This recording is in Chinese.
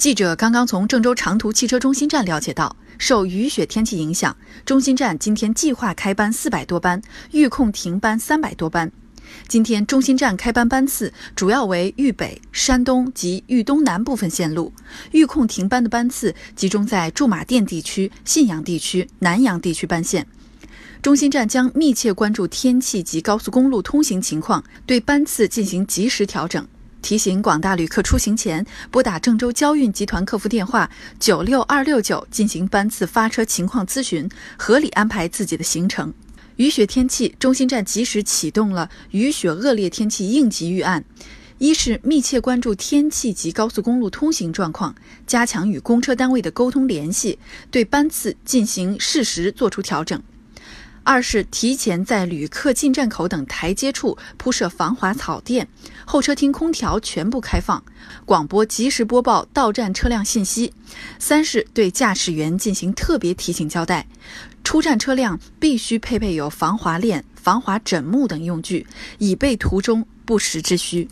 记者刚刚从郑州长途汽车中心站了解到，受雨雪天气影响，中心站今天计划开班四百多班，预控停班三百多班。今天中心站开班班次主要为豫北、山东及豫东南部分线路，预控停班的班次集中在驻马店地区、信阳地区、南阳地区班线。中心站将密切关注天气及高速公路通行情况，对班次进行及时调整。提醒广大旅客出行前拨打郑州交运集团客服电话九六二六九进行班次发车情况咨询，合理安排自己的行程。雨雪天气，中心站及时启动了雨雪恶劣天气应急预案：一是密切关注天气及高速公路通行状况，加强与公车单位的沟通联系，对班次进行适时做出调整。二是提前在旅客进站口等台阶处铺设防滑草垫，候车厅空调全部开放，广播及时播报到站车辆信息。三是对驾驶员进行特别提醒交代，出站车辆必须配备有防滑链、防滑枕木等用具，以备途中不时之需。